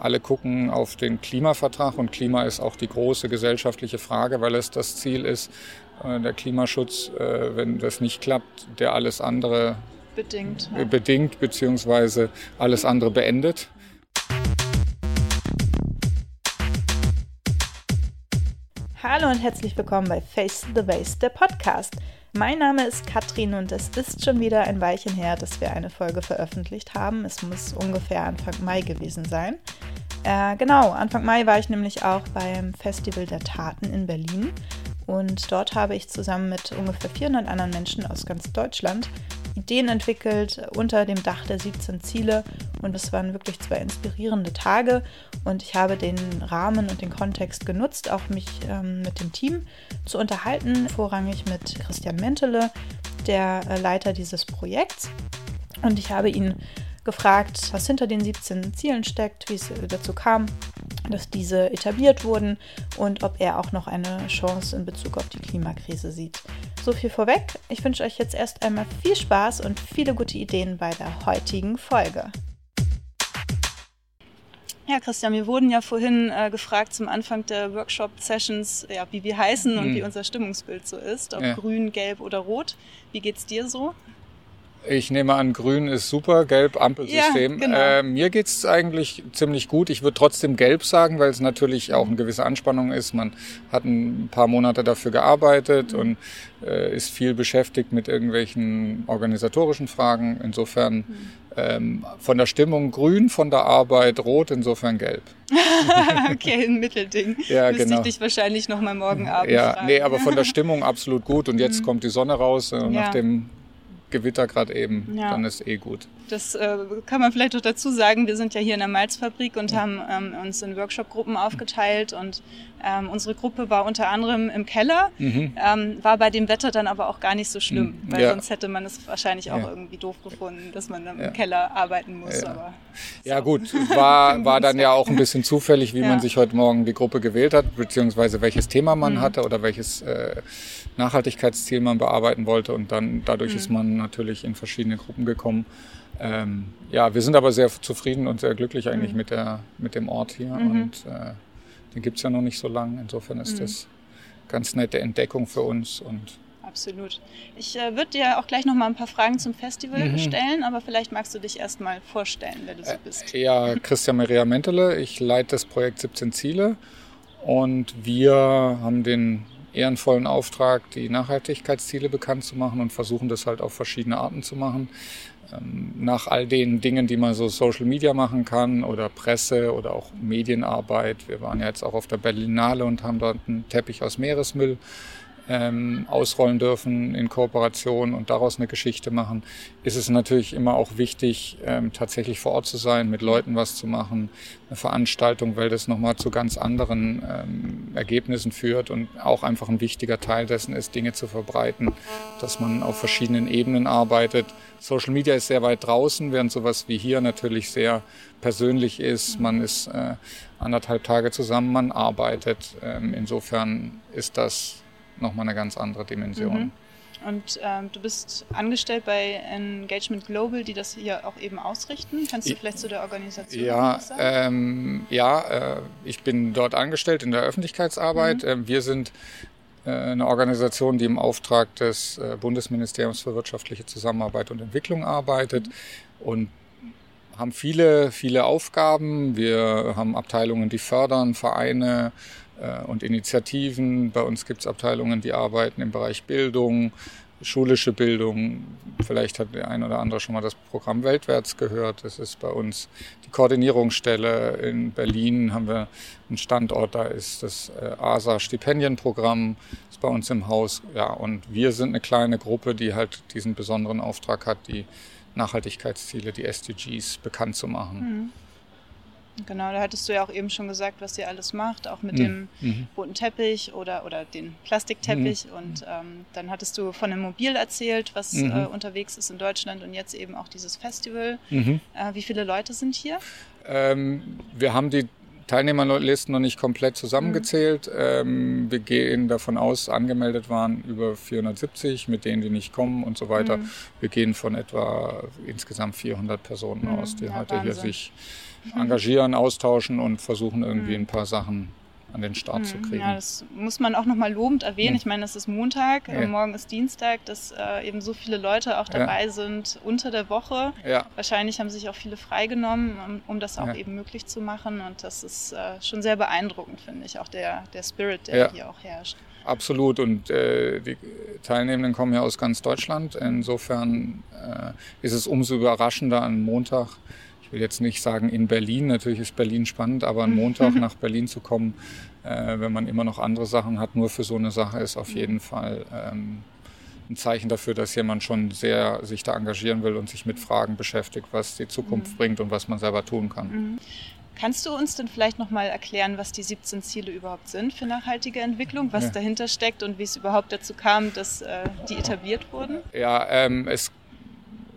alle gucken auf den Klimavertrag und Klima ist auch die große gesellschaftliche Frage, weil es das Ziel ist, äh, der Klimaschutz, äh, wenn das nicht klappt, der alles andere bedingt, ja. bedingt beziehungsweise alles andere beendet. Hallo und herzlich willkommen bei Face the Waste, der Podcast. Mein Name ist Katrin und es ist schon wieder ein Weilchen her, dass wir eine Folge veröffentlicht haben. Es muss ungefähr Anfang Mai gewesen sein. Äh, genau, Anfang Mai war ich nämlich auch beim Festival der Taten in Berlin und dort habe ich zusammen mit ungefähr 400 anderen Menschen aus ganz Deutschland Ideen entwickelt unter dem Dach der 17 Ziele. Und es waren wirklich zwei inspirierende Tage. Und ich habe den Rahmen und den Kontext genutzt, auch mich ähm, mit dem Team zu unterhalten, vorrangig mit Christian Mentele, der äh, Leiter dieses Projekts. Und ich habe ihn gefragt, was hinter den 17 Zielen steckt, wie es dazu kam, dass diese etabliert wurden und ob er auch noch eine Chance in Bezug auf die Klimakrise sieht. So viel vorweg. Ich wünsche euch jetzt erst einmal viel Spaß und viele gute Ideen bei der heutigen Folge. Ja, Christian, wir wurden ja vorhin äh, gefragt zum Anfang der Workshop-Sessions, ja, wie wir heißen und mhm. wie unser Stimmungsbild so ist, ob ja. grün, gelb oder rot. Wie geht's dir so? Ich nehme an, grün ist super, gelb Ampelsystem. Ja, genau. äh, mir geht's eigentlich ziemlich gut. Ich würde trotzdem gelb sagen, weil es natürlich auch eine gewisse Anspannung ist. Man hat ein paar Monate dafür gearbeitet mhm. und äh, ist viel beschäftigt mit irgendwelchen organisatorischen Fragen. Insofern mhm. ähm, von der Stimmung grün, von der Arbeit rot, insofern gelb. okay, ein Mittelding. Ja, Müsste genau. ich dich wahrscheinlich noch mal morgen Abend Ja, fragen. nee, aber von der Stimmung absolut gut. Und jetzt mhm. kommt die Sonne raus. Äh, ja. Nach dem Gewitter gerade eben, ja. dann ist eh gut. Das äh, kann man vielleicht auch dazu sagen. Wir sind ja hier in der Malzfabrik und haben ähm, uns in Workshop-Gruppen aufgeteilt und ähm, unsere Gruppe war unter anderem im Keller, mhm. ähm, war bei dem Wetter dann aber auch gar nicht so schlimm, mhm. weil ja. sonst hätte man es wahrscheinlich auch ja. irgendwie doof gefunden, dass man im Keller arbeiten muss. Ja, ja gut, war, war dann ja auch ein bisschen zufällig, wie man sich heute Morgen die Gruppe gewählt hat, beziehungsweise welches Thema man mhm. hatte oder welches äh, Nachhaltigkeitsziel man bearbeiten wollte und dann dadurch ist mhm. man natürlich in verschiedene Gruppen gekommen. Ähm, ja, wir sind aber sehr zufrieden und sehr glücklich eigentlich mhm. mit, der, mit dem Ort hier. Mhm. Und äh, den gibt es ja noch nicht so lange. Insofern ist mhm. das ganz nette Entdeckung für uns. Und Absolut. Ich äh, würde dir auch gleich noch mal ein paar Fragen zum Festival mhm. stellen, aber vielleicht magst du dich erst mal vorstellen, wer du so bist. Äh, ja, Christian Maria Mentele. Ich leite das Projekt 17 Ziele und wir haben den ehrenvollen Auftrag, die Nachhaltigkeitsziele bekannt zu machen und versuchen das halt auf verschiedene Arten zu machen. Ähm, nach all den Dingen, die man so Social Media machen kann oder Presse oder auch Medienarbeit. Wir waren ja jetzt auch auf der Berlinale und haben dort einen Teppich aus Meeresmüll ähm, ausrollen dürfen in Kooperation und daraus eine Geschichte machen, ist es natürlich immer auch wichtig, ähm, tatsächlich vor Ort zu sein, mit Leuten was zu machen, eine Veranstaltung, weil das nochmal zu ganz anderen ähm, Ergebnissen führt und auch einfach ein wichtiger Teil dessen ist, Dinge zu verbreiten, dass man auf verschiedenen Ebenen arbeitet. Social Media ist sehr weit draußen, während sowas wie hier natürlich sehr persönlich ist. Man ist äh, anderthalb Tage zusammen, man arbeitet. Ähm, insofern ist das nochmal eine ganz andere Dimension. Mhm. Und ähm, du bist angestellt bei Engagement Global, die das hier auch eben ausrichten. Kannst du vielleicht zu der Organisation ja, was sagen? Ähm, ja, äh, ich bin dort angestellt in der Öffentlichkeitsarbeit. Mhm. Äh, wir sind äh, eine Organisation, die im Auftrag des äh, Bundesministeriums für wirtschaftliche Zusammenarbeit und Entwicklung arbeitet mhm. und haben viele, viele Aufgaben. Wir haben Abteilungen, die fördern, Vereine, und Initiativen. Bei uns gibt es Abteilungen, die arbeiten im Bereich Bildung, schulische Bildung. Vielleicht hat der ein oder andere schon mal das Programm Weltwärts gehört. Das ist bei uns die Koordinierungsstelle. In Berlin haben wir einen Standort, da ist das äh, ASA-Stipendienprogramm, ist bei uns im Haus. Ja, und wir sind eine kleine Gruppe, die halt diesen besonderen Auftrag hat, die Nachhaltigkeitsziele, die SDGs bekannt zu machen. Mhm. Genau, da hattest du ja auch eben schon gesagt, was ihr alles macht, auch mit mhm. dem mhm. roten Teppich oder, oder den Plastikteppich. Mhm. Und ähm, dann hattest du von einem Mobil erzählt, was mhm. äh, unterwegs ist in Deutschland und jetzt eben auch dieses Festival. Mhm. Äh, wie viele Leute sind hier? Ähm, wir haben die Teilnehmerlisten noch nicht komplett zusammengezählt. Mhm. Ähm, wir gehen davon aus, angemeldet waren über 470, mit denen die nicht kommen und so weiter. Wir gehen von etwa insgesamt 400 Personen aus, die ja, heute Wahnsinn. hier sich engagieren, austauschen und versuchen irgendwie ein paar Sachen an den Start zu kriegen. Ja, das muss man auch nochmal lobend erwähnen. Ich meine, es ist Montag, ja. morgen ist Dienstag, dass äh, eben so viele Leute auch dabei ja. sind unter der Woche. Ja. Wahrscheinlich haben sich auch viele freigenommen, um, um das auch eben möglich zu machen. Und das ist äh, schon sehr beeindruckend, finde ich, auch der, der Spirit, der hier auch herrscht. Absolut. Und äh, die Teilnehmenden kommen ja aus ganz Deutschland. Insofern äh, ist es umso überraschender, am Montag, ich will jetzt nicht sagen in Berlin, natürlich ist Berlin spannend, aber am Montag nach Berlin zu kommen, äh, wenn man immer noch andere Sachen hat, nur für so eine Sache, ist auf jeden Fall ähm, ein Zeichen dafür, dass jemand schon sehr sich da engagieren will und sich mit Fragen beschäftigt, was die Zukunft mhm. bringt und was man selber tun kann. Mhm. Kannst du uns denn vielleicht nochmal erklären, was die 17 Ziele überhaupt sind für nachhaltige Entwicklung, was ja. dahinter steckt und wie es überhaupt dazu kam, dass äh, die etabliert wurden? Ja, ähm, es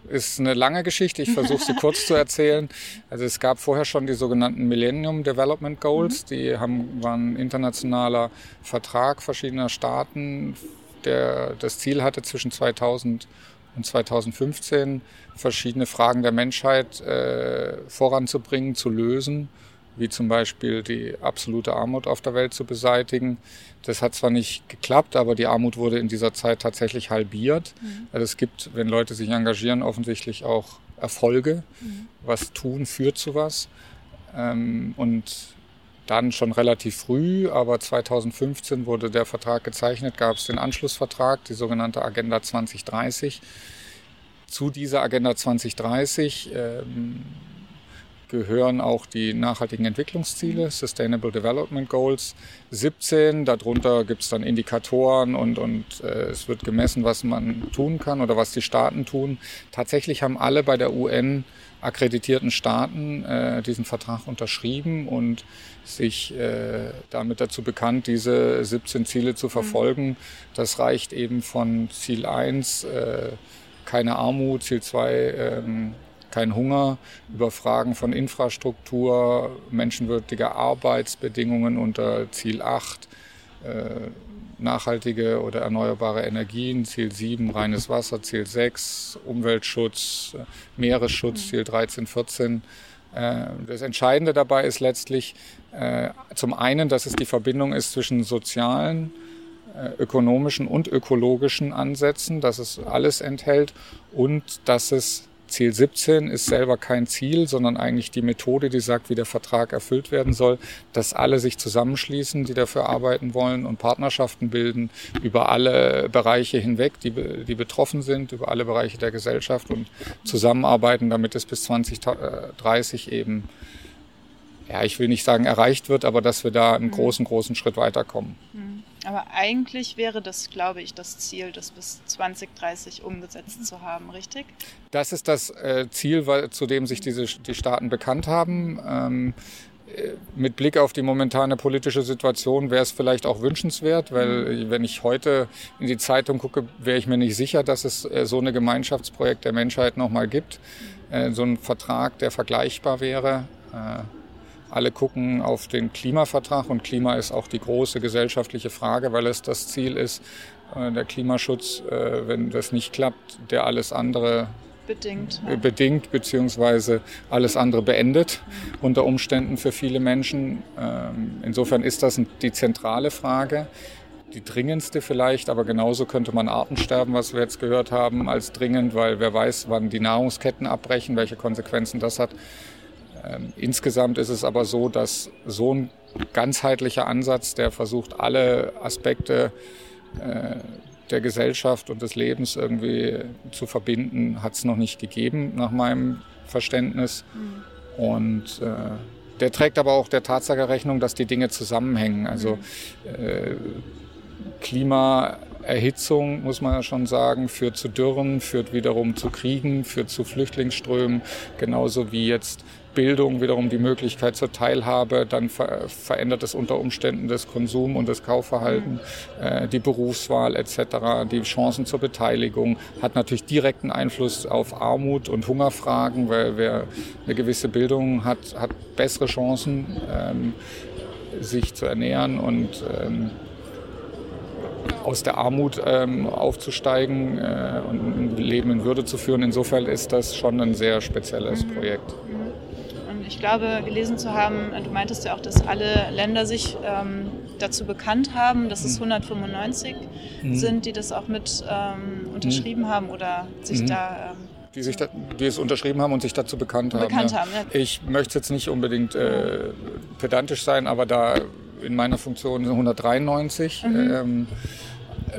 ist eine lange Geschichte. Ich versuche sie kurz zu erzählen. Also es gab vorher schon die sogenannten Millennium Development Goals. Mhm. Die haben, waren ein internationaler Vertrag verschiedener Staaten, der das Ziel hatte, zwischen 2000 und 2015 verschiedene Fragen der Menschheit äh, voranzubringen, zu lösen, wie zum Beispiel die absolute Armut auf der Welt zu beseitigen. Das hat zwar nicht geklappt, aber die Armut wurde in dieser Zeit tatsächlich halbiert. Mhm. Also es gibt, wenn Leute sich engagieren, offensichtlich auch Erfolge. Mhm. Was tun führt zu was. Ähm, und dann schon relativ früh, aber 2015 wurde der Vertrag gezeichnet, gab es den Anschlussvertrag, die sogenannte Agenda 2030. Zu dieser Agenda 2030 ähm, gehören auch die nachhaltigen Entwicklungsziele, Sustainable Development Goals 17. Darunter gibt es dann Indikatoren und, und äh, es wird gemessen, was man tun kann oder was die Staaten tun. Tatsächlich haben alle bei der UN akkreditierten Staaten äh, diesen Vertrag unterschrieben und sich äh, damit dazu bekannt, diese 17 Ziele zu verfolgen. Mhm. Das reicht eben von Ziel 1, äh, keine Armut, Ziel 2, ähm, kein Hunger, über Fragen von Infrastruktur, menschenwürdiger Arbeitsbedingungen unter Ziel 8, äh, nachhaltige oder erneuerbare Energien, Ziel 7 reines Wasser, Ziel 6 Umweltschutz, Meeresschutz, mhm. Ziel 13, 14. Äh, das Entscheidende dabei ist letztlich äh, zum einen, dass es die Verbindung ist zwischen sozialen, äh, ökonomischen und ökologischen Ansätzen, dass es alles enthält und dass es Ziel 17 ist selber kein Ziel, sondern eigentlich die Methode, die sagt, wie der Vertrag erfüllt werden soll, dass alle sich zusammenschließen, die dafür arbeiten wollen und Partnerschaften bilden über alle Bereiche hinweg, die, die betroffen sind, über alle Bereiche der Gesellschaft und zusammenarbeiten, damit es bis 2030 eben ja, ich will nicht sagen erreicht wird, aber dass wir da einen mhm. großen, großen Schritt weiterkommen. Mhm. Aber eigentlich wäre das, glaube ich, das Ziel, das bis 2030 umgesetzt zu haben, richtig? Das ist das äh, Ziel, zu dem sich diese, die Staaten bekannt haben. Ähm, äh, mit Blick auf die momentane politische Situation wäre es vielleicht auch wünschenswert, weil mhm. wenn ich heute in die Zeitung gucke, wäre ich mir nicht sicher, dass es äh, so eine Gemeinschaftsprojekt der Menschheit nochmal gibt. So ein Vertrag, der vergleichbar wäre. Alle gucken auf den Klimavertrag und Klima ist auch die große gesellschaftliche Frage, weil es das Ziel ist, äh, der Klimaschutz, äh, wenn das nicht klappt, der alles andere bedingt, ja. bedingt beziehungsweise alles andere beendet unter Umständen für viele Menschen. Ähm, insofern ist das die zentrale Frage die dringendste vielleicht, aber genauso könnte man Artensterben, was wir jetzt gehört haben, als dringend, weil wer weiß, wann die Nahrungsketten abbrechen, welche Konsequenzen das hat. Ähm, insgesamt ist es aber so, dass so ein ganzheitlicher Ansatz, der versucht, alle Aspekte äh, der Gesellschaft und des Lebens irgendwie zu verbinden, hat es noch nicht gegeben, nach meinem Verständnis. Mhm. Und äh, der trägt aber auch der Tatsache Rechnung, dass die Dinge zusammenhängen. Also mhm. äh, Klimaerhitzung, muss man ja schon sagen, führt zu Dürren, führt wiederum zu Kriegen, führt zu Flüchtlingsströmen, genauso wie jetzt Bildung wiederum die Möglichkeit zur Teilhabe, dann ver verändert es unter Umständen das Konsum- und das Kaufverhalten, äh, die Berufswahl etc., die Chancen zur Beteiligung, hat natürlich direkten Einfluss auf Armut und Hungerfragen, weil wer eine gewisse Bildung hat, hat bessere Chancen, ähm, sich zu ernähren und ähm, aus der Armut ähm, aufzusteigen äh, und ein Leben in Würde zu führen. Insofern ist das schon ein sehr spezielles Projekt ich glaube, gelesen zu haben, du meintest ja auch, dass alle Länder sich ähm, dazu bekannt haben, dass es 195 mhm. mhm. sind, die das auch mit ähm, unterschrieben mhm. haben oder sich mhm. da ähm, die, sich da, die es unterschrieben haben und sich dazu bekannt haben. Bekannt ja. haben ja. Ich möchte jetzt nicht unbedingt äh, pedantisch sein, aber da in meiner Funktion 193 mhm. ähm,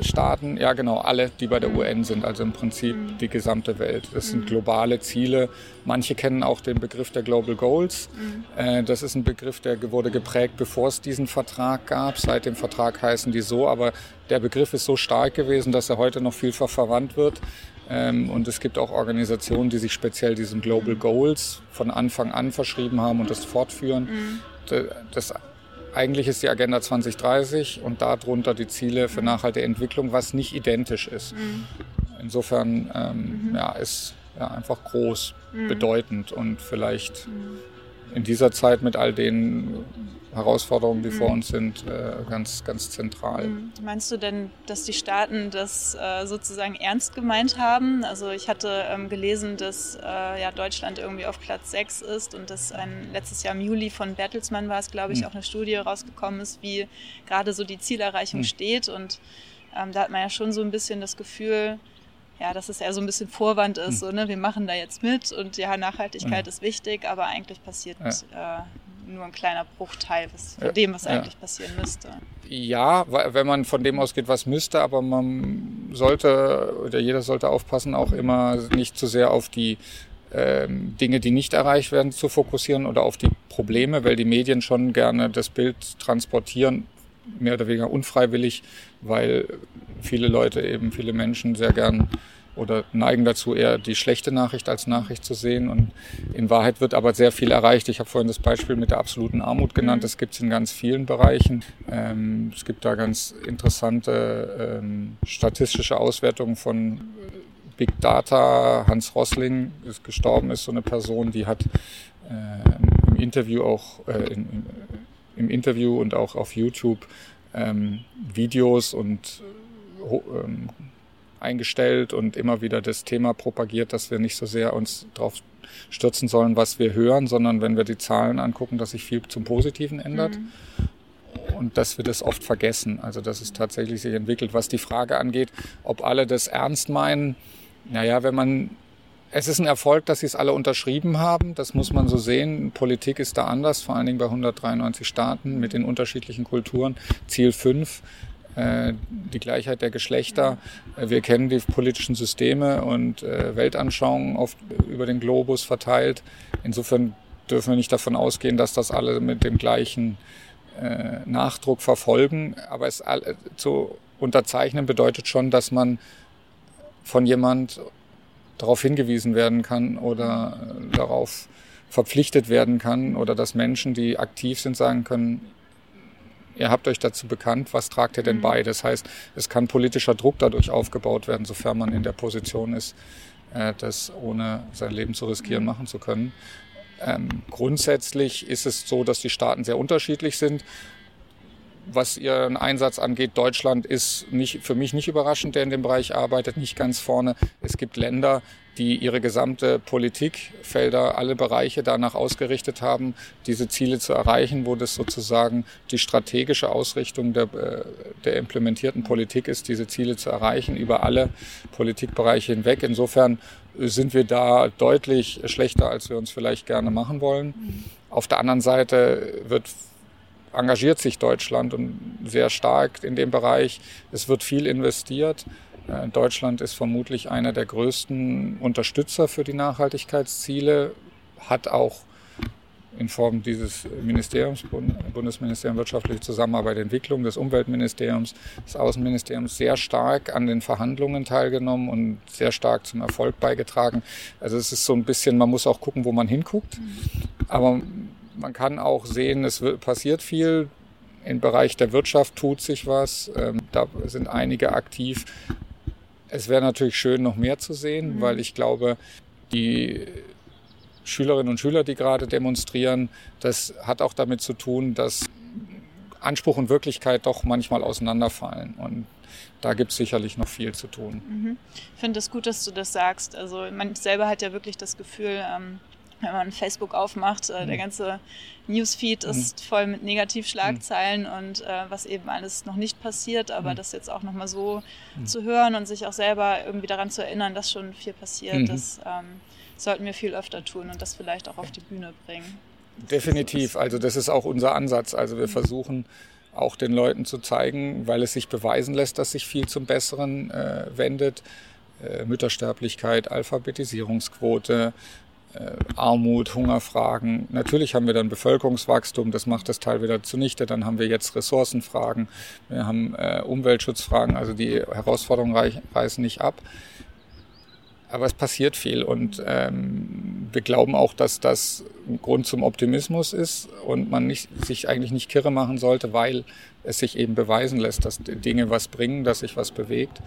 Staaten, ja genau, alle, die bei der. UN sind, also im Prinzip mhm. die gesamte Welt. Das sind mhm. globale Ziele. Manche kennen auch den Begriff der Global Goals. Mhm. Äh, das ist ein Begriff, der wurde geprägt, bevor es diesen Vertrag gab. Seit dem Vertrag heißen die so, aber der Begriff ist so stark gewesen, dass er heute noch vielfach verwandt wird. Ähm, und es gibt auch Organisationen, die sich speziell diesen Global Goals von Anfang an verschrieben haben und das fortführen. Das eigentlich ist die Agenda 2030 und darunter die Ziele für nachhaltige Entwicklung, was nicht identisch ist. Mhm. Insofern ähm, mhm. ja, ist ja, einfach groß, mhm. bedeutend und vielleicht mhm. in dieser Zeit mit all den Herausforderungen, die mhm. vor uns sind, äh, ganz, ganz zentral. Mhm. Meinst du denn, dass die Staaten das äh, sozusagen ernst gemeint haben? Also ich hatte ähm, gelesen, dass äh, ja, Deutschland irgendwie auf Platz 6 ist und dass ein letztes Jahr im Juli von Bertelsmann war es, glaube ich, mhm. auch eine Studie rausgekommen ist, wie gerade so die Zielerreichung mhm. steht. Und ähm, da hat man ja schon so ein bisschen das Gefühl, ja, dass es eher so ein bisschen Vorwand ist, mhm. so, ne, wir machen da jetzt mit und ja, Nachhaltigkeit mhm. ist wichtig, aber eigentlich passiert ja. äh, nur ein kleiner Bruchteil was, von dem, was ja. eigentlich passieren müsste. Ja, wenn man von dem ausgeht, was müsste, aber man sollte, oder jeder sollte aufpassen, auch immer nicht zu sehr auf die ähm, Dinge, die nicht erreicht werden, zu fokussieren oder auf die Probleme, weil die Medien schon gerne das Bild transportieren, mehr oder weniger unfreiwillig, weil viele Leute eben, viele Menschen sehr gern oder neigen dazu, eher die schlechte Nachricht als Nachricht zu sehen. Und in Wahrheit wird aber sehr viel erreicht. Ich habe vorhin das Beispiel mit der absoluten Armut genannt. Das gibt es in ganz vielen Bereichen. Ähm, es gibt da ganz interessante ähm, statistische Auswertungen von Big Data. Hans Rossling ist gestorben, ist so eine Person, die hat äh, im Interview auch äh, in, im Interview und auch auf YouTube ähm, Videos und ähm, eingestellt und immer wieder das Thema propagiert, dass wir nicht so sehr uns darauf stürzen sollen, was wir hören, sondern wenn wir die Zahlen angucken, dass sich viel zum Positiven ändert. Mhm. Und dass wir das oft vergessen, also dass es tatsächlich sich entwickelt. Was die Frage angeht, ob alle das ernst meinen, naja, wenn man es ist ein Erfolg, dass sie es alle unterschrieben haben. Das muss man so sehen. Politik ist da anders, vor allen Dingen bei 193 Staaten mit den unterschiedlichen Kulturen. Ziel 5 äh, die Gleichheit der Geschlechter. Äh, wir kennen die politischen Systeme und äh, Weltanschauungen oft über den Globus verteilt. Insofern dürfen wir nicht davon ausgehen, dass das alle mit dem gleichen Nachdruck verfolgen. Aber es zu unterzeichnen bedeutet schon, dass man von jemand darauf hingewiesen werden kann oder darauf verpflichtet werden kann oder dass Menschen, die aktiv sind, sagen können, ihr habt euch dazu bekannt, was tragt ihr denn mhm. bei? Das heißt, es kann politischer Druck dadurch aufgebaut werden, sofern man in der Position ist, äh, das ohne sein Leben zu riskieren mhm. machen zu können. Ähm, grundsätzlich ist es so, dass die Staaten sehr unterschiedlich sind was ihren Einsatz angeht, Deutschland ist nicht, für mich nicht überraschend, der in dem Bereich arbeitet, nicht ganz vorne. Es gibt Länder, die ihre gesamte Politikfelder, alle Bereiche danach ausgerichtet haben, diese Ziele zu erreichen, wo das sozusagen die strategische Ausrichtung der, äh, der implementierten Politik ist, diese Ziele zu erreichen, über alle Politikbereiche hinweg. Insofern sind wir da deutlich schlechter, als wir uns vielleicht gerne machen wollen. Auf der anderen Seite wird engagiert sich Deutschland und sehr stark in dem Bereich. Es wird viel investiert. Äh, Deutschland ist vermutlich einer der größten Unterstützer für die Nachhaltigkeitsziele, hat auch in Form dieses Ministeriums, Bundesministerium Wirtschaftliche Zusammenarbeit Entwicklung, des Umweltministeriums, des Außenministeriums sehr stark an den Verhandlungen teilgenommen und sehr stark zum Erfolg beigetragen. Also es ist so ein bisschen, man muss auch gucken, wo man hinguckt. Aber man kann auch sehen, es passiert viel. Im Bereich der Wirtschaft tut sich was. Ähm, da sind einige aktiv. Es wäre natürlich schön, noch mehr zu sehen, mhm. weil ich glaube, die Schülerinnen und Schüler, die gerade demonstrieren, das hat auch damit zu tun, dass Anspruch und Wirklichkeit doch manchmal auseinanderfallen. Und da gibt es sicherlich noch viel zu tun. Mhm. Ich finde es gut, dass du das sagst. Also man selber hat ja wirklich das Gefühl, ähm, wenn man Facebook aufmacht, äh, der mhm. ganze Newsfeed mhm. ist voll mit Negativschlagzeilen mhm. und äh, was eben alles noch nicht passiert, aber mhm. das jetzt auch nochmal so mhm. zu hören und sich auch selber irgendwie daran zu erinnern, dass schon viel passiert, das ähm, sollten wir viel öfter tun und das vielleicht auch auf die Bühne bringen. Definitiv, also das ist auch unser Ansatz. Also wir versuchen auch den Leuten zu zeigen, weil es sich beweisen lässt, dass sich viel zum Besseren äh, wendet. Äh, Müttersterblichkeit, Alphabetisierungsquote, Armut, Hungerfragen. Natürlich haben wir dann Bevölkerungswachstum, das macht das Teil wieder zunichte. Dann haben wir jetzt Ressourcenfragen, wir haben äh, Umweltschutzfragen, also die Herausforderungen reich, reißen nicht ab. Aber es passiert viel und ähm, wir glauben auch, dass das ein Grund zum Optimismus ist und man nicht, sich eigentlich nicht kirre machen sollte, weil es sich eben beweisen lässt, dass Dinge was bringen, dass sich was bewegt.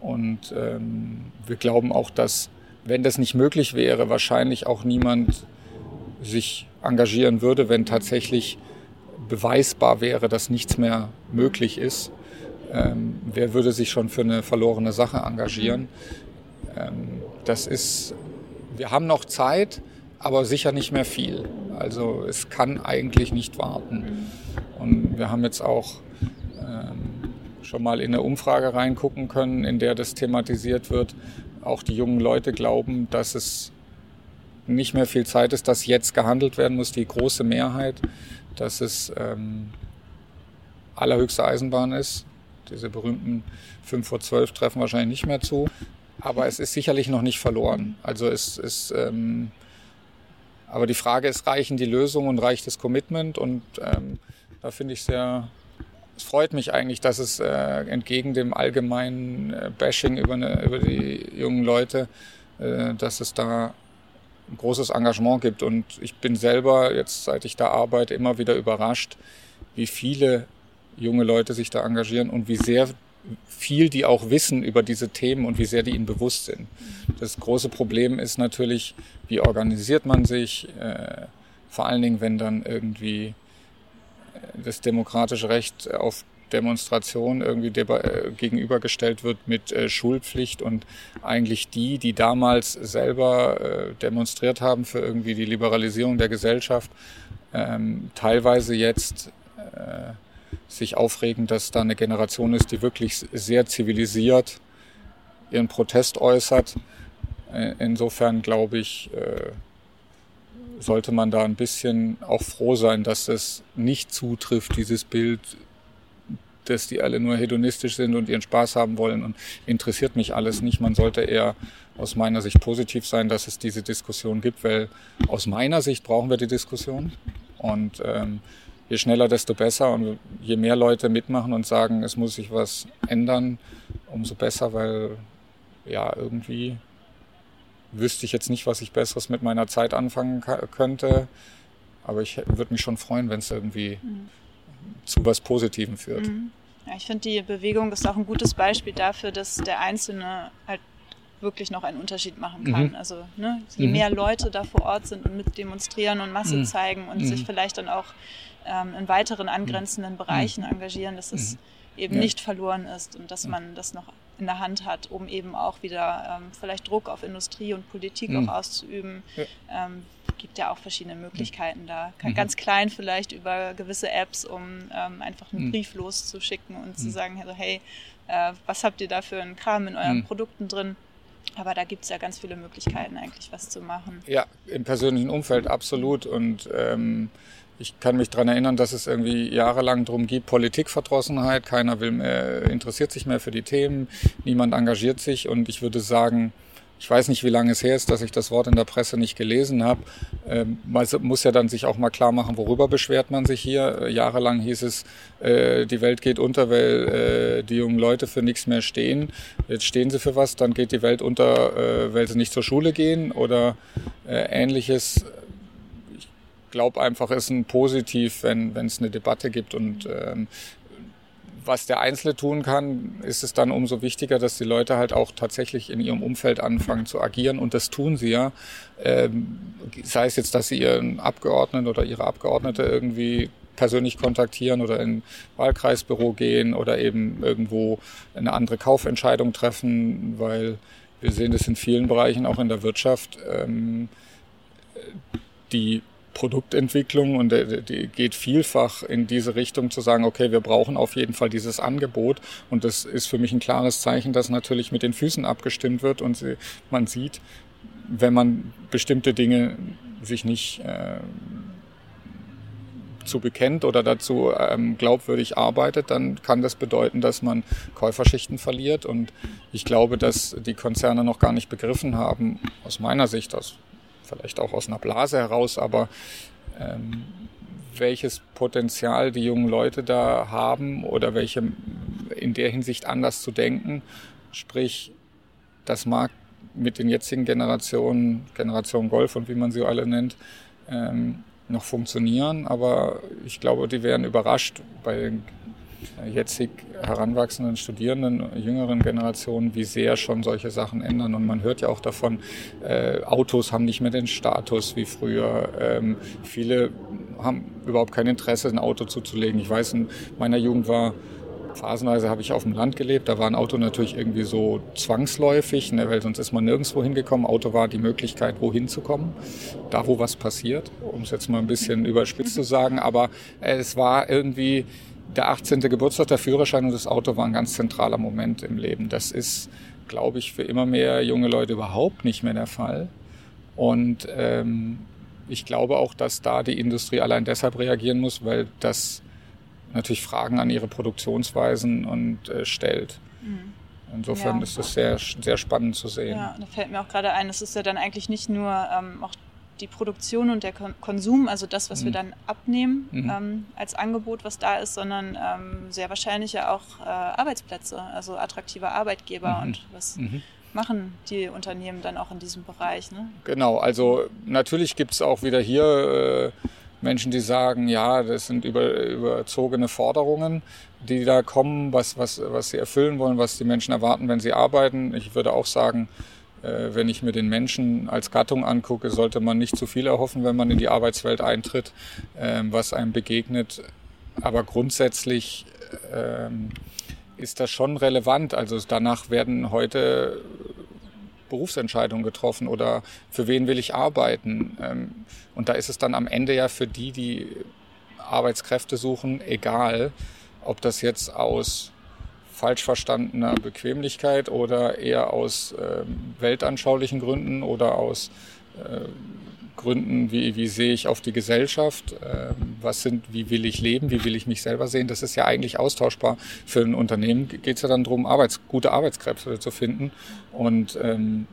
Und ähm, wir glauben auch, dass wenn das nicht möglich wäre, wahrscheinlich auch niemand sich engagieren würde, wenn tatsächlich beweisbar wäre, dass nichts mehr möglich ist. Ähm, wer würde sich schon für eine verlorene Sache engagieren? Ähm, das ist, wir haben noch Zeit, aber sicher nicht mehr viel. Also es kann eigentlich nicht warten. Und wir haben jetzt auch ähm, schon mal in eine Umfrage reingucken können, in der das thematisiert wird, auch die jungen Leute glauben, dass es nicht mehr viel Zeit ist, dass jetzt gehandelt werden muss, die große Mehrheit, dass es ähm, allerhöchste Eisenbahn ist. Diese berühmten 5 vor 12 treffen wahrscheinlich nicht mehr zu. Aber es ist sicherlich noch nicht verloren. Also es ist, ähm, aber die Frage ist, reichen die Lösungen und reicht das Commitment? Und ähm, da finde ich sehr freut mich eigentlich, dass es äh, entgegen dem allgemeinen äh, Bashing über, eine, über die jungen Leute, äh, dass es da ein großes Engagement gibt. Und ich bin selber jetzt, seit ich da arbeite, immer wieder überrascht, wie viele junge Leute sich da engagieren und wie sehr viel die auch wissen über diese Themen und wie sehr die ihnen bewusst sind. Das große Problem ist natürlich, wie organisiert man sich, äh, vor allen Dingen, wenn dann irgendwie das demokratische Recht auf Demonstration irgendwie äh, gegenübergestellt wird mit äh, Schulpflicht und eigentlich die, die damals selber äh, demonstriert haben für irgendwie die Liberalisierung der Gesellschaft, ähm, teilweise jetzt äh, sich aufregen, dass da eine Generation ist, die wirklich sehr zivilisiert ihren Protest äußert. Äh, insofern glaube ich, äh, sollte man da ein bisschen auch froh sein, dass das nicht zutrifft, dieses Bild, dass die alle nur hedonistisch sind und ihren Spaß haben wollen und interessiert mich alles nicht. Man sollte eher aus meiner Sicht positiv sein, dass es diese Diskussion gibt, weil aus meiner Sicht brauchen wir die Diskussion und ähm, je schneller, desto besser und je mehr Leute mitmachen und sagen, es muss sich was ändern, umso besser, weil ja irgendwie wüsste ich jetzt nicht, was ich Besseres mit meiner Zeit anfangen könnte. Aber ich würde mich schon freuen, wenn es irgendwie mhm. zu was Positivem führt. Mhm. Ja, ich finde, die Bewegung ist auch ein gutes Beispiel dafür, dass der Einzelne halt wirklich noch einen Unterschied machen kann. Mhm. Also ne, je mhm. mehr Leute da vor Ort sind und mit demonstrieren und Masse mhm. zeigen und sich mhm. vielleicht dann auch ähm, in weiteren angrenzenden Bereichen engagieren, dass es eben ja. nicht verloren ist und dass man das noch in der Hand hat, um eben auch wieder ähm, vielleicht Druck auf Industrie und Politik mhm. auch auszuüben. Ja. Ähm, gibt ja auch verschiedene Möglichkeiten da. Mhm. Ganz klein vielleicht über gewisse Apps, um ähm, einfach einen mhm. Brief loszuschicken und zu mhm. sagen, also, hey, äh, was habt ihr da für einen Kram in euren mhm. Produkten drin? Aber da gibt es ja ganz viele Möglichkeiten, eigentlich was zu machen. Ja, im persönlichen Umfeld absolut. Und ähm, ich kann mich daran erinnern, dass es irgendwie jahrelang darum geht, Politikverdrossenheit, keiner will mehr, interessiert sich mehr für die Themen, niemand engagiert sich und ich würde sagen, ich weiß nicht, wie lange es her ist, dass ich das Wort in der Presse nicht gelesen habe. Ähm, man muss ja dann sich auch mal klar machen, worüber beschwert man sich hier. Äh, jahrelang hieß es, äh, die Welt geht unter, weil äh, die jungen Leute für nichts mehr stehen. Jetzt stehen sie für was, dann geht die Welt unter, weil sie nicht zur Schule gehen oder äh, ähnliches glaube einfach, es ist ein Positiv, wenn es eine Debatte gibt und ähm, was der Einzelne tun kann, ist es dann umso wichtiger, dass die Leute halt auch tatsächlich in ihrem Umfeld anfangen zu agieren. Und das tun sie ja. Ähm, sei es jetzt, dass sie ihren Abgeordneten oder ihre Abgeordnete irgendwie persönlich kontaktieren oder in Wahlkreisbüro gehen oder eben irgendwo eine andere Kaufentscheidung treffen, weil wir sehen das in vielen Bereichen, auch in der Wirtschaft. Ähm, die Produktentwicklung und die geht vielfach in diese Richtung zu sagen, okay, wir brauchen auf jeden Fall dieses Angebot und das ist für mich ein klares Zeichen, dass natürlich mit den Füßen abgestimmt wird und man sieht, wenn man bestimmte Dinge sich nicht äh, zu bekennt oder dazu ähm, glaubwürdig arbeitet, dann kann das bedeuten, dass man Käuferschichten verliert. Und ich glaube, dass die Konzerne noch gar nicht begriffen haben, aus meiner Sicht, aus vielleicht auch aus einer Blase heraus, aber ähm, welches Potenzial die jungen Leute da haben oder welche in der Hinsicht anders zu denken. Sprich, das mag mit den jetzigen Generationen, Generation Golf und wie man sie alle nennt, ähm, noch funktionieren, aber ich glaube, die werden überrascht bei den jetzig heranwachsenden Studierenden, jüngeren Generationen, wie sehr schon solche Sachen ändern. Und man hört ja auch davon, äh, Autos haben nicht mehr den Status wie früher. Ähm, viele haben überhaupt kein Interesse, ein Auto zuzulegen. Ich weiß, in meiner Jugend war Phasenweise habe ich auf dem Land gelebt, da war ein Auto natürlich irgendwie so zwangsläufig, ne, weil sonst ist man nirgendwo hingekommen. Auto war die Möglichkeit, wohin zu kommen, da wo was passiert, um es jetzt mal ein bisschen überspitzt zu sagen. Aber es war irgendwie der 18. Geburtstag, der Führerschein und das Auto war ein ganz zentraler Moment im Leben. Das ist, glaube ich, für immer mehr junge Leute überhaupt nicht mehr der Fall. Und ähm, ich glaube auch, dass da die Industrie allein deshalb reagieren muss, weil das natürlich Fragen an ihre Produktionsweisen und äh, stellt. Mhm. Insofern ja. ist es sehr, sehr spannend zu sehen. Ja, da fällt mir auch gerade ein, es ist ja dann eigentlich nicht nur ähm, auch die Produktion und der Konsum, also das, was mhm. wir dann abnehmen mhm. ähm, als Angebot, was da ist, sondern ähm, sehr wahrscheinlich ja auch äh, Arbeitsplätze, also attraktive Arbeitgeber mhm. und was mhm. machen die Unternehmen dann auch in diesem Bereich. Ne? Genau, also natürlich gibt es auch wieder hier äh, Menschen, die sagen, ja, das sind über, überzogene Forderungen, die da kommen, was, was, was sie erfüllen wollen, was die Menschen erwarten, wenn sie arbeiten. Ich würde auch sagen, wenn ich mir den Menschen als Gattung angucke, sollte man nicht zu viel erhoffen, wenn man in die Arbeitswelt eintritt, ähm, was einem begegnet. Aber grundsätzlich ähm, ist das schon relevant. Also danach werden heute Berufsentscheidungen getroffen oder für wen will ich arbeiten. Ähm, und da ist es dann am Ende ja für die, die Arbeitskräfte suchen, egal, ob das jetzt aus falsch verstandener Bequemlichkeit oder eher aus ähm, weltanschaulichen Gründen oder aus äh, Gründen, wie, wie sehe ich auf die Gesellschaft, äh, was sind, wie will ich leben, wie will ich mich selber sehen. Das ist ja eigentlich austauschbar. Für ein Unternehmen geht es ja dann darum, Arbeits-, gute Arbeitskräfte zu finden. Und ähm,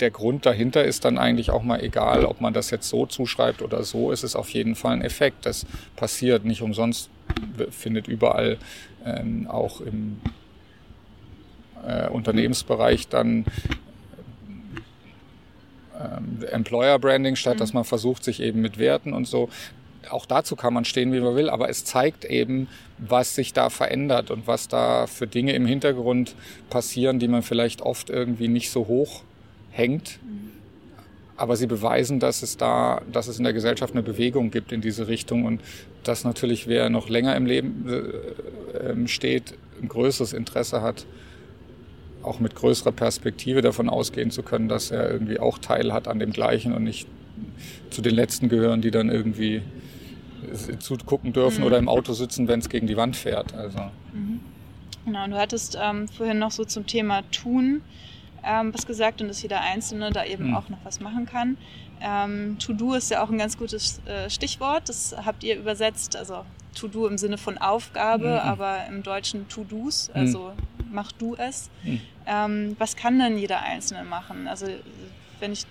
der Grund dahinter ist dann eigentlich auch mal egal, ob man das jetzt so zuschreibt oder so, ist es auf jeden Fall ein Effekt. Das passiert nicht umsonst, findet überall ähm, auch im äh, Unternehmensbereich dann ähm, Employer Branding statt, mhm. dass man versucht, sich eben mit Werten und so. Auch dazu kann man stehen, wie man will, aber es zeigt eben, was sich da verändert und was da für Dinge im Hintergrund passieren, die man vielleicht oft irgendwie nicht so hoch hängt. Mhm. Aber sie beweisen, dass es da, dass es in der Gesellschaft eine Bewegung gibt in diese Richtung und dass natürlich wer noch länger im Leben äh, ähm, steht, ein größeres Interesse hat, auch mit größerer Perspektive davon ausgehen zu können, dass er irgendwie auch Teil hat an dem Gleichen und nicht zu den Letzten gehören, die dann irgendwie zugucken dürfen mhm. oder im Auto sitzen, wenn es gegen die Wand fährt. Also. Mhm. Genau, und du hattest ähm, vorhin noch so zum Thema Tun ähm, was gesagt und dass jeder Einzelne da eben mhm. auch noch was machen kann. Ähm, To-Do ist ja auch ein ganz gutes äh, Stichwort. Das habt ihr übersetzt. Also To-Do im Sinne von Aufgabe, mhm. aber im Deutschen To-Dos. Also mhm. mach du es. Mhm. Ähm, was kann denn jeder Einzelne machen? Also wenn ich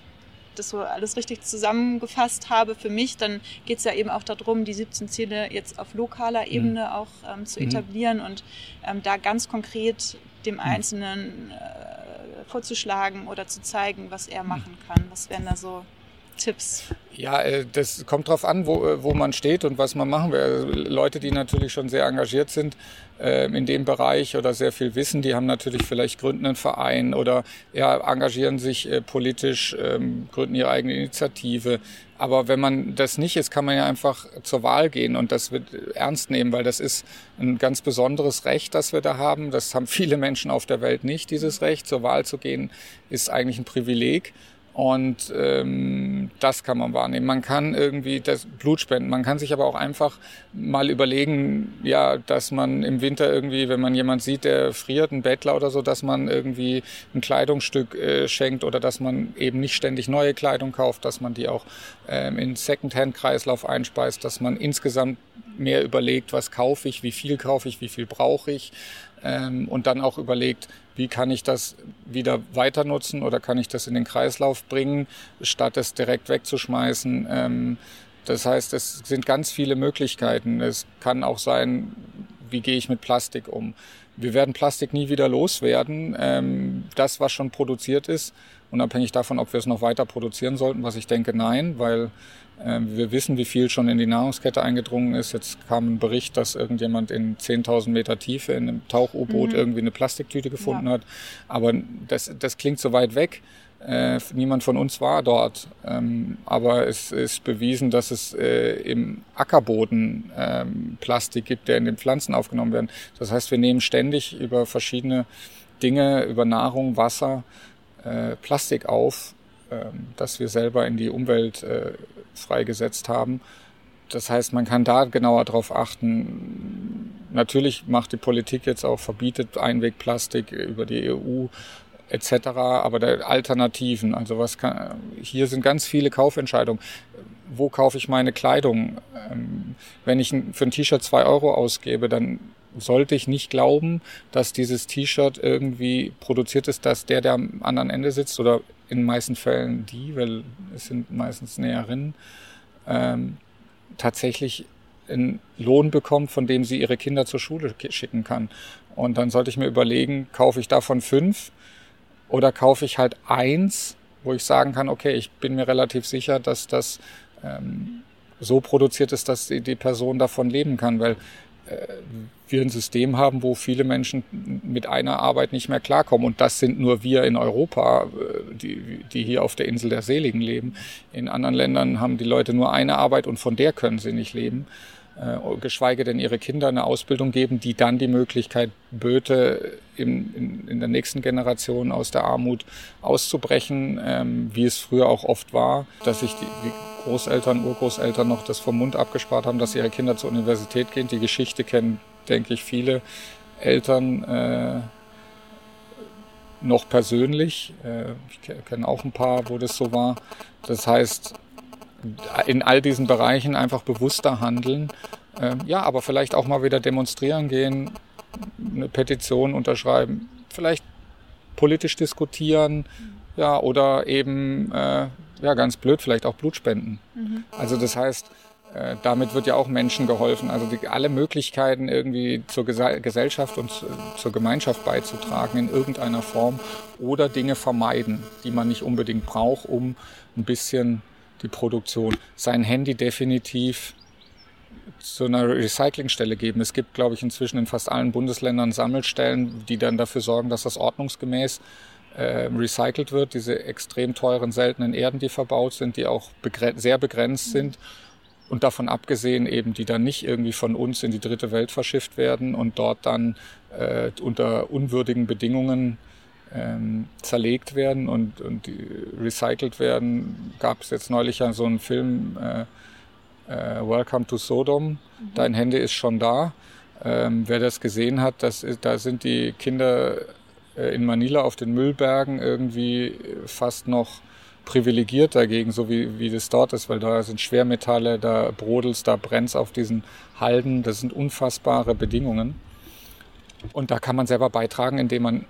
das so alles richtig zusammengefasst habe für mich, dann geht es ja eben auch darum, die 17 Ziele jetzt auf lokaler mhm. Ebene mhm. auch ähm, zu etablieren und ähm, da ganz konkret dem Einzelnen äh, vorzuschlagen oder zu zeigen, was er machen kann? Was wären da so Tipps? Ja, äh, das kommt drauf an, wo, äh, wo man steht und was man machen will. Also Leute, die natürlich schon sehr engagiert sind äh, in dem Bereich oder sehr viel wissen, die haben natürlich vielleicht gründen einen Verein oder ja, engagieren sich politisch, ähm, gründen ihre eigene Initiative. Aber wenn man das nicht ist, kann man ja einfach zur Wahl gehen und das wird ernst nehmen, weil das ist ein ganz besonderes Recht, das wir da haben. Das haben viele Menschen auf der Welt nicht, dieses Recht. Zur Wahl zu gehen ist eigentlich ein Privileg. Und ähm, das kann man wahrnehmen. Man kann irgendwie das Blut spenden. Man kann sich aber auch einfach mal überlegen, ja, dass man im Winter irgendwie, wenn man jemand sieht, der friert, ein Bettler oder so, dass man irgendwie ein Kleidungsstück äh, schenkt oder dass man eben nicht ständig neue Kleidung kauft, dass man die auch ähm, in Secondhand-Kreislauf einspeist, dass man insgesamt mehr überlegt, was kaufe ich, wie viel kaufe ich, wie viel brauche ich ähm, und dann auch überlegt, wie kann ich das wieder weiter nutzen oder kann ich das in den Kreislauf bringen, statt es direkt wegzuschmeißen. Ähm, das heißt, es sind ganz viele Möglichkeiten. Es kann auch sein, wie gehe ich mit Plastik um. Wir werden Plastik nie wieder loswerden. Ähm, das, was schon produziert ist, unabhängig davon, ob wir es noch weiter produzieren sollten, was ich denke, nein, weil ähm, wir wissen, wie viel schon in die Nahrungskette eingedrungen ist. Jetzt kam ein Bericht, dass irgendjemand in 10.000 Meter Tiefe in einem Tauch-U-Boot mhm. irgendwie eine Plastiktüte gefunden ja. hat. Aber das, das klingt so weit weg. Äh, niemand von uns war dort. Ähm, aber es ist bewiesen, dass es äh, im Ackerboden ähm, Plastik gibt, der in den Pflanzen aufgenommen werden. Das heißt, wir nehmen ständig über verschiedene Dinge, über Nahrung, Wasser, äh, Plastik auf, ähm, das wir selber in die Umwelt äh, freigesetzt haben. Das heißt, man kann da genauer drauf achten. Natürlich macht die Politik jetzt auch, verbietet Einwegplastik über die EU etc., aber der Alternativen, also was kann, hier sind ganz viele Kaufentscheidungen. Wo kaufe ich meine Kleidung? Ähm, wenn ich für ein T-Shirt zwei Euro ausgebe, dann sollte ich nicht glauben, dass dieses T-Shirt irgendwie produziert ist, dass der, der am anderen Ende sitzt oder in den meisten Fällen die, weil es sind meistens Näherinnen, ähm, tatsächlich einen Lohn bekommt, von dem sie ihre Kinder zur Schule schicken kann. Und dann sollte ich mir überlegen, kaufe ich davon fünf oder kaufe ich halt eins, wo ich sagen kann, okay, ich bin mir relativ sicher, dass das ähm, so produziert ist, dass die, die Person davon leben kann, weil äh, wir ein System haben, wo viele Menschen mit einer Arbeit nicht mehr klarkommen. Und das sind nur wir in Europa, äh, die, die hier auf der Insel der Seligen leben. In anderen Ländern haben die Leute nur eine Arbeit und von der können sie nicht leben. Äh, geschweige denn ihre Kinder eine Ausbildung geben, die dann die Möglichkeit böte, in, in, in der nächsten Generation aus der Armut auszubrechen, ähm, wie es früher auch oft war, dass sich die, die Großeltern, Urgroßeltern noch das vom Mund abgespart haben, dass ihre Kinder zur Universität gehen. Die Geschichte kennen, denke ich, viele Eltern äh, noch persönlich. Äh, ich kenne auch ein paar, wo das so war. Das heißt, in all diesen Bereichen einfach bewusster handeln. Ähm, ja, aber vielleicht auch mal wieder demonstrieren gehen, eine Petition unterschreiben, vielleicht politisch diskutieren, ja, oder eben, äh, ja, ganz blöd, vielleicht auch Blut spenden. Mhm. Also das heißt, äh, damit wird ja auch Menschen geholfen. Also die, alle Möglichkeiten irgendwie zur Gese Gesellschaft und zu, zur Gemeinschaft beizutragen in irgendeiner Form oder Dinge vermeiden, die man nicht unbedingt braucht, um ein bisschen die Produktion. Sein Handy definitiv zu einer Recyclingstelle geben. Es gibt, glaube ich, inzwischen in fast allen Bundesländern Sammelstellen, die dann dafür sorgen, dass das ordnungsgemäß äh, recycelt wird. Diese extrem teuren, seltenen Erden, die verbaut sind, die auch begren sehr begrenzt sind. Und davon abgesehen eben, die dann nicht irgendwie von uns in die dritte Welt verschifft werden und dort dann äh, unter unwürdigen Bedingungen ähm, zerlegt werden und, und recycelt werden. Gab es jetzt neulich ja so einen Film, äh, äh, Welcome to Sodom, mhm. dein Handy ist schon da. Ähm, wer das gesehen hat, das, da sind die Kinder äh, in Manila auf den Müllbergen irgendwie fast noch privilegiert dagegen, so wie, wie das dort ist, weil da sind Schwermetalle, da brodelst, da brennt auf diesen Halden. Das sind unfassbare Bedingungen. Und da kann man selber beitragen, indem man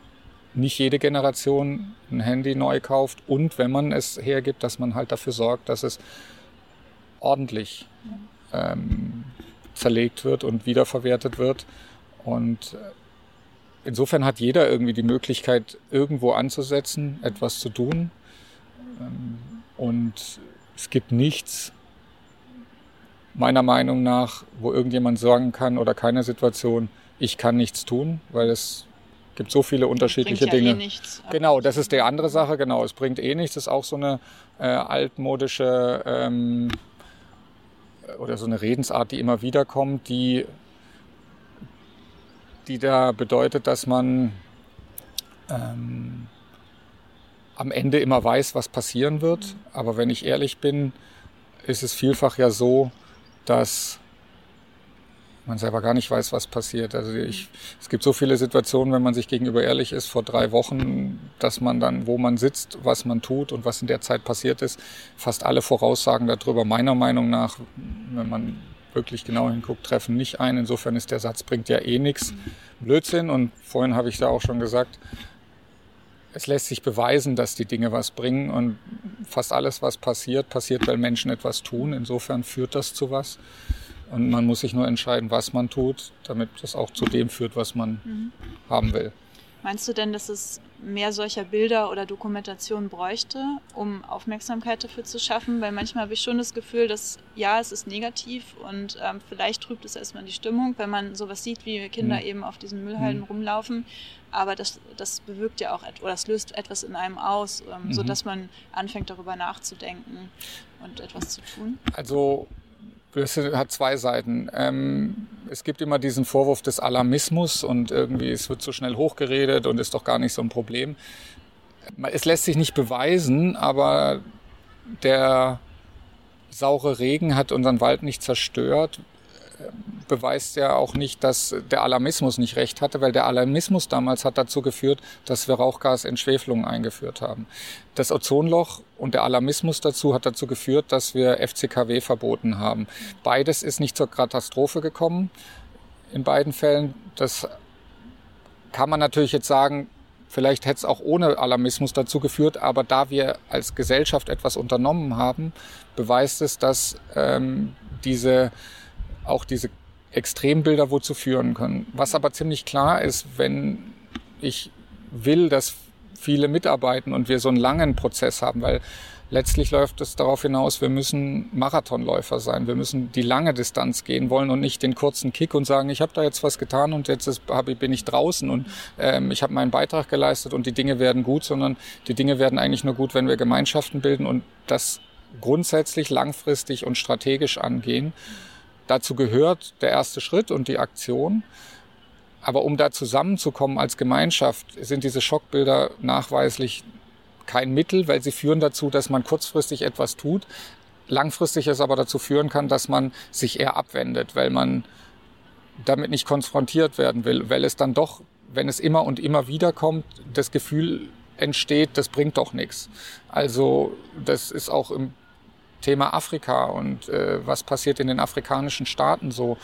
nicht jede Generation ein Handy neu kauft und wenn man es hergibt, dass man halt dafür sorgt, dass es ordentlich ähm, zerlegt wird und wiederverwertet wird. Und äh, insofern hat jeder irgendwie die Möglichkeit, irgendwo anzusetzen, etwas zu tun. Ähm, und es gibt nichts, meiner Meinung nach, wo irgendjemand sagen kann oder keine Situation, ich kann nichts tun, weil es gibt so viele unterschiedliche Dinge. Ja eh nichts, genau, das ist die andere Sache. Genau, es bringt eh nichts. Das ist auch so eine äh, altmodische ähm, oder so eine Redensart, die immer wieder kommt, die, die da bedeutet, dass man ähm, am Ende immer weiß, was passieren wird. Aber wenn ich ehrlich bin, ist es vielfach ja so, dass man selber gar nicht weiß, was passiert. Also ich, es gibt so viele Situationen, wenn man sich gegenüber ehrlich ist, vor drei Wochen, dass man dann, wo man sitzt, was man tut und was in der Zeit passiert ist, fast alle Voraussagen darüber, meiner Meinung nach, wenn man wirklich genau hinguckt, treffen nicht ein. Insofern ist der Satz, bringt ja eh nichts. Blödsinn. Und vorhin habe ich da auch schon gesagt, es lässt sich beweisen, dass die Dinge was bringen und fast alles, was passiert, passiert, weil Menschen etwas tun. Insofern führt das zu was. Und man muss sich nur entscheiden, was man tut, damit das auch zu dem führt, was man mhm. haben will. Meinst du denn, dass es mehr solcher Bilder oder Dokumentationen bräuchte, um Aufmerksamkeit dafür zu schaffen? Weil manchmal habe ich schon das Gefühl, dass ja, es ist negativ und ähm, vielleicht trübt es erstmal die Stimmung, wenn man sowas sieht, wie Kinder mhm. eben auf diesen Müllhalden mhm. rumlaufen. Aber das, das bewirkt ja auch oder das löst etwas in einem aus, ähm, mhm. sodass man anfängt darüber nachzudenken und etwas zu tun. Also das hat zwei Seiten. Ähm, es gibt immer diesen Vorwurf des Alarmismus und irgendwie es wird so schnell hochgeredet und ist doch gar nicht so ein Problem. Es lässt sich nicht beweisen, aber der saure Regen hat unseren Wald nicht zerstört beweist ja auch nicht, dass der Alarmismus nicht recht hatte, weil der Alarmismus damals hat dazu geführt, dass wir Rauchgasentschwefelungen eingeführt haben. Das Ozonloch und der Alarmismus dazu hat dazu geführt, dass wir FCKW verboten haben. Beides ist nicht zur Katastrophe gekommen. In beiden Fällen, das kann man natürlich jetzt sagen, Vielleicht hätte es auch ohne Alarmismus dazu geführt, aber da wir als Gesellschaft etwas unternommen haben, beweist es, dass ähm, diese auch diese Extrembilder wozu führen können. Was aber ziemlich klar ist, wenn ich will, dass viele mitarbeiten und wir so einen langen Prozess haben, weil letztlich läuft es darauf hinaus, wir müssen Marathonläufer sein. Wir müssen die lange Distanz gehen wollen und nicht den kurzen Kick und sagen, ich habe da jetzt was getan und jetzt ist, bin ich draußen und ähm, ich habe meinen Beitrag geleistet und die Dinge werden gut, sondern die Dinge werden eigentlich nur gut, wenn wir Gemeinschaften bilden und das grundsätzlich langfristig und strategisch angehen. Dazu gehört der erste Schritt und die Aktion. Aber um da zusammenzukommen als Gemeinschaft, sind diese Schockbilder nachweislich kein Mittel, weil sie führen dazu, dass man kurzfristig etwas tut, langfristig es aber dazu führen kann, dass man sich eher abwendet, weil man damit nicht konfrontiert werden will, weil es dann doch, wenn es immer und immer wieder kommt, das Gefühl entsteht, das bringt doch nichts. Also das ist auch im Thema Afrika und äh, was passiert in den afrikanischen Staaten so.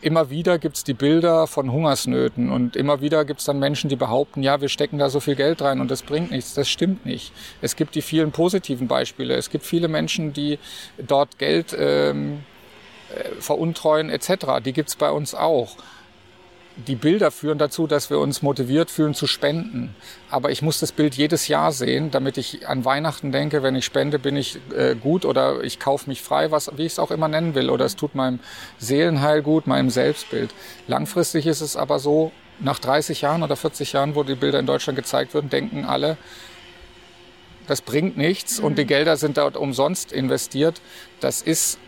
Immer wieder gibt's die Bilder von Hungersnöten und immer wieder gibt's dann Menschen, die behaupten, ja, wir stecken da so viel Geld rein und das bringt nichts. Das stimmt nicht. Es gibt die vielen positiven Beispiele. Es gibt viele Menschen, die dort Geld ähm, äh, veruntreuen etc. Die gibt's bei uns auch die Bilder führen dazu, dass wir uns motiviert fühlen zu spenden. Aber ich muss das Bild jedes Jahr sehen, damit ich an Weihnachten denke, wenn ich spende, bin ich äh, gut oder ich kaufe mich frei, was, wie ich es auch immer nennen will. Oder es tut meinem Seelenheil gut, meinem Selbstbild. Langfristig ist es aber so, nach 30 Jahren oder 40 Jahren, wo die Bilder in Deutschland gezeigt werden, denken alle, das bringt nichts und die mhm. Gelder sind dort umsonst investiert. Das ist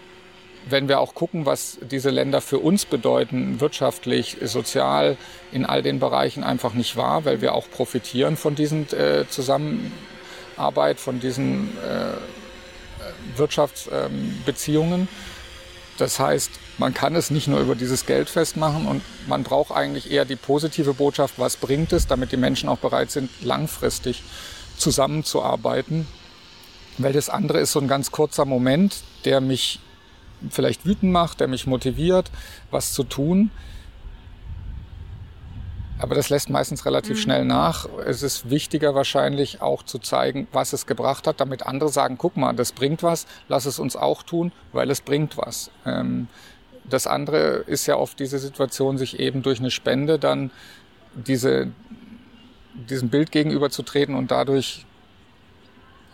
wenn wir auch gucken, was diese Länder für uns bedeuten, wirtschaftlich, sozial, in all den Bereichen einfach nicht wahr, weil wir auch profitieren von diesen äh, Zusammenarbeit, von diesen äh, Wirtschaftsbeziehungen. Ähm, das heißt, man kann es nicht nur über dieses Geld festmachen und man braucht eigentlich eher die positive Botschaft, was bringt es, damit die Menschen auch bereit sind, langfristig zusammenzuarbeiten. Weil das andere ist so ein ganz kurzer Moment, der mich vielleicht wütend macht, der mich motiviert, was zu tun. Aber das lässt meistens relativ mhm. schnell nach. Es ist wichtiger wahrscheinlich auch zu zeigen, was es gebracht hat, damit andere sagen, guck mal, das bringt was, lass es uns auch tun, weil es bringt was. Ähm, das andere ist ja oft diese Situation, sich eben durch eine Spende dann diese, diesem Bild gegenüberzutreten und dadurch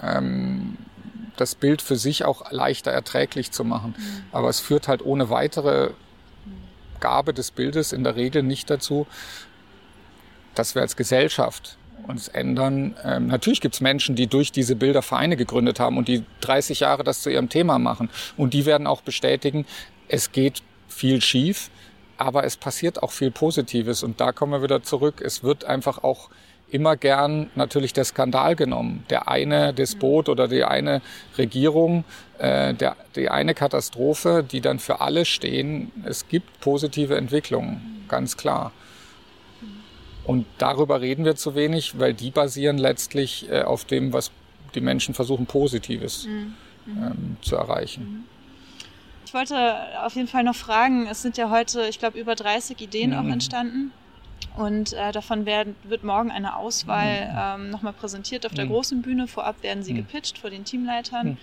ähm, das Bild für sich auch leichter erträglich zu machen. Mhm. Aber es führt halt ohne weitere Gabe des Bildes in der Regel nicht dazu, dass wir als Gesellschaft uns ändern. Ähm, natürlich gibt es Menschen, die durch diese Bilder Vereine gegründet haben und die 30 Jahre das zu ihrem Thema machen. Und die werden auch bestätigen, es geht viel schief, aber es passiert auch viel Positives. Und da kommen wir wieder zurück. Es wird einfach auch immer gern natürlich der Skandal genommen. Der eine Despot oder die eine Regierung, äh, der, die eine Katastrophe, die dann für alle stehen. Es gibt positive Entwicklungen, ganz klar. Und darüber reden wir zu wenig, weil die basieren letztlich äh, auf dem, was die Menschen versuchen, Positives mhm. ähm, zu erreichen. Mhm. Ich wollte auf jeden Fall noch fragen, es sind ja heute, ich glaube, über 30 Ideen mhm. auch entstanden. Und äh, davon werden, wird morgen eine Auswahl mhm. ähm, nochmal präsentiert auf der mhm. großen Bühne. Vorab werden sie mhm. gepitcht vor den Teamleitern. Mhm.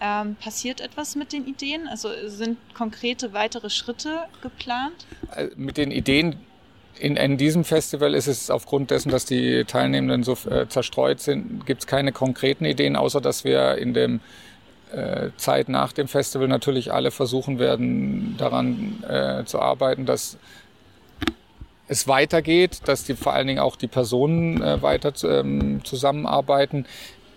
Ähm, passiert etwas mit den Ideen? Also sind konkrete weitere Schritte geplant? Äh, mit den Ideen in, in, diesem Festival ist es aufgrund dessen, dass die Teilnehmenden so äh, zerstreut sind, gibt es keine konkreten Ideen, außer dass wir in dem äh, Zeit nach dem Festival natürlich alle versuchen werden, daran äh, zu arbeiten, dass es weitergeht, dass die vor allen Dingen auch die Personen äh, weiter ähm, zusammenarbeiten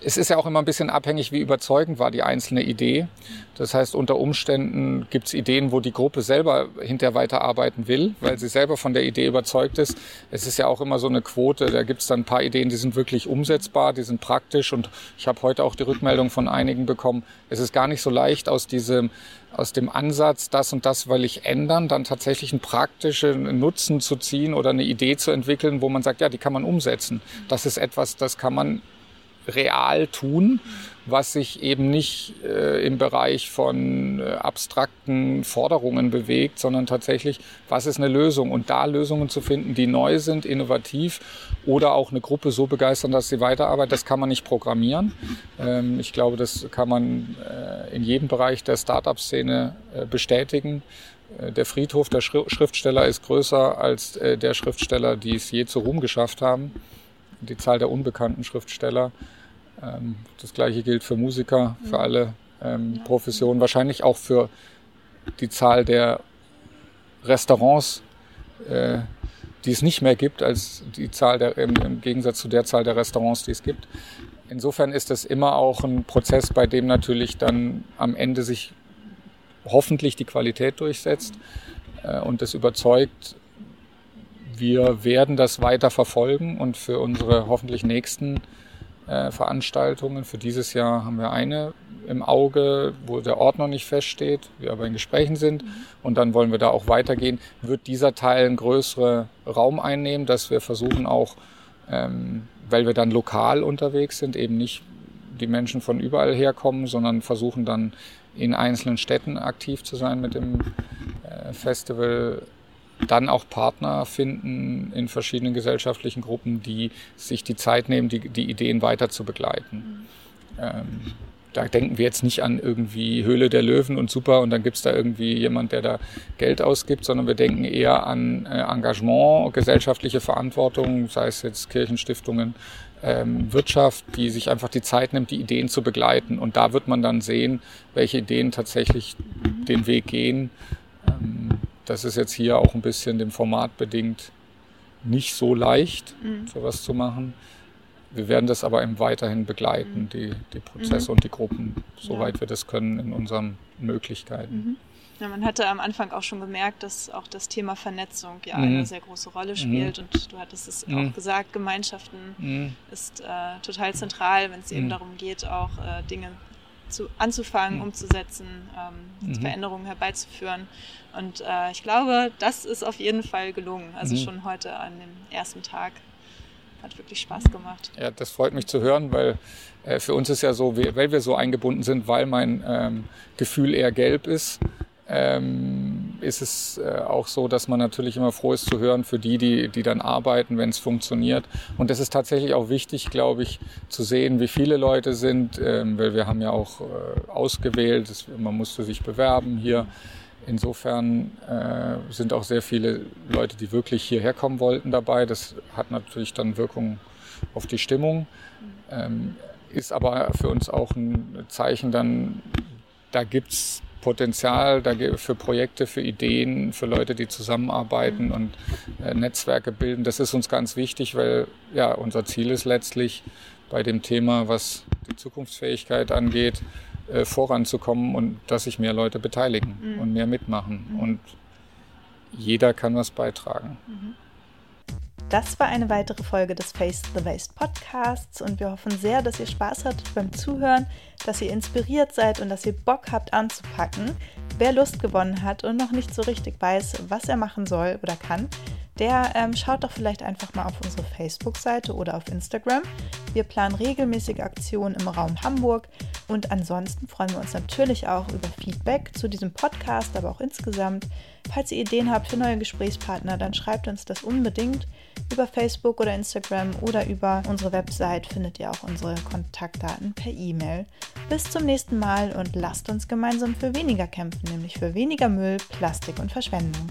es ist ja auch immer ein bisschen abhängig, wie überzeugend war die einzelne Idee. Das heißt, unter Umständen gibt es Ideen, wo die Gruppe selber hinterher weiterarbeiten will, weil sie selber von der Idee überzeugt ist. Es ist ja auch immer so eine Quote, da gibt es dann ein paar Ideen, die sind wirklich umsetzbar, die sind praktisch und ich habe heute auch die Rückmeldung von einigen bekommen, es ist gar nicht so leicht aus diesem aus dem Ansatz, das und das will ich ändern, dann tatsächlich einen praktischen Nutzen zu ziehen oder eine Idee zu entwickeln, wo man sagt, ja, die kann man umsetzen. Das ist etwas, das kann man real tun, was sich eben nicht äh, im Bereich von äh, abstrakten Forderungen bewegt, sondern tatsächlich, was ist eine Lösung? Und da Lösungen zu finden, die neu sind, innovativ oder auch eine Gruppe so begeistern, dass sie weiterarbeitet, das kann man nicht programmieren. Ähm, ich glaube, das kann man äh, in jedem Bereich der Startup-Szene äh, bestätigen. Äh, der Friedhof der Schriftsteller ist größer als äh, der Schriftsteller, die es je zu Ruhm geschafft haben. Die Zahl der unbekannten Schriftsteller das gleiche gilt für Musiker, für alle ähm, Professionen, wahrscheinlich auch für die Zahl der Restaurants, äh, die es nicht mehr gibt, als die Zahl der, im, im, Gegensatz zu der Zahl der Restaurants, die es gibt. Insofern ist das immer auch ein Prozess, bei dem natürlich dann am Ende sich hoffentlich die Qualität durchsetzt äh, und das überzeugt, wir werden das weiter verfolgen und für unsere hoffentlich nächsten äh, Veranstaltungen. Für dieses Jahr haben wir eine im Auge, wo der Ort noch nicht feststeht, wir aber in Gesprächen sind. Mhm. Und dann wollen wir da auch weitergehen. Wird dieser Teil einen größeren Raum einnehmen, dass wir versuchen auch, ähm, weil wir dann lokal unterwegs sind, eben nicht die Menschen von überall herkommen, sondern versuchen dann in einzelnen Städten aktiv zu sein mit dem äh, Festival dann auch Partner finden in verschiedenen gesellschaftlichen Gruppen, die sich die Zeit nehmen, die, die Ideen weiter zu begleiten. Ähm, da denken wir jetzt nicht an irgendwie Höhle der Löwen und super und dann gibt es da irgendwie jemand, der da Geld ausgibt, sondern wir denken eher an äh, Engagement, gesellschaftliche Verantwortung, sei es jetzt Kirchenstiftungen, ähm, Wirtschaft, die sich einfach die Zeit nimmt, die Ideen zu begleiten. Und da wird man dann sehen, welche Ideen tatsächlich den Weg gehen. Ähm, das ist jetzt hier auch ein bisschen dem Format bedingt nicht so leicht, mhm. sowas zu machen. Wir werden das aber eben weiterhin begleiten, mhm. die, die Prozesse mhm. und die Gruppen, soweit ja. wir das können in unseren Möglichkeiten. Mhm. Ja, man hatte am Anfang auch schon gemerkt, dass auch das Thema Vernetzung ja eine mhm. sehr große Rolle mhm. spielt. Und du hattest es auch gesagt, Gemeinschaften ist äh, total zentral, wenn es eben darum geht, auch äh, Dinge zu, anzufangen, umzusetzen, ähm, Veränderungen herbeizuführen. Und äh, ich glaube, das ist auf jeden Fall gelungen. Also mhm. schon heute an dem ersten Tag. Hat wirklich Spaß gemacht. Ja, das freut mich zu hören, weil äh, für uns ist ja so, weil wir so eingebunden sind, weil mein ähm, Gefühl eher gelb ist, ähm, ist es äh, auch so, dass man natürlich immer froh ist zu hören für die, die, die dann arbeiten, wenn es funktioniert. Und es ist tatsächlich auch wichtig, glaube ich, zu sehen, wie viele Leute sind, ähm, weil wir haben ja auch äh, ausgewählt, das, man musste sich bewerben hier. Insofern äh, sind auch sehr viele Leute, die wirklich hierher kommen wollten, dabei. Das hat natürlich dann Wirkung auf die Stimmung. Ähm, ist aber für uns auch ein Zeichen dann, da gibt es Potenzial für Projekte, für Ideen, für Leute, die zusammenarbeiten und äh, Netzwerke bilden. Das ist uns ganz wichtig, weil ja unser Ziel ist letztlich bei dem Thema, was die Zukunftsfähigkeit angeht, äh, voranzukommen und dass sich mehr Leute beteiligen mhm. und mehr mitmachen. Mhm. Und jeder kann was beitragen. Mhm. Das war eine weitere Folge des Face the Waste Podcasts und wir hoffen sehr, dass ihr Spaß hattet beim Zuhören, dass ihr inspiriert seid und dass ihr Bock habt anzupacken. Wer Lust gewonnen hat und noch nicht so richtig weiß, was er machen soll oder kann, der ähm, schaut doch vielleicht einfach mal auf unsere Facebook-Seite oder auf Instagram. Wir planen regelmäßig Aktionen im Raum Hamburg und ansonsten freuen wir uns natürlich auch über Feedback zu diesem Podcast, aber auch insgesamt. Falls ihr Ideen habt für neue Gesprächspartner, dann schreibt uns das unbedingt über Facebook oder Instagram oder über unsere Website findet ihr auch unsere Kontaktdaten per E-Mail. Bis zum nächsten Mal und lasst uns gemeinsam für weniger kämpfen, nämlich für weniger Müll, Plastik und Verschwendung.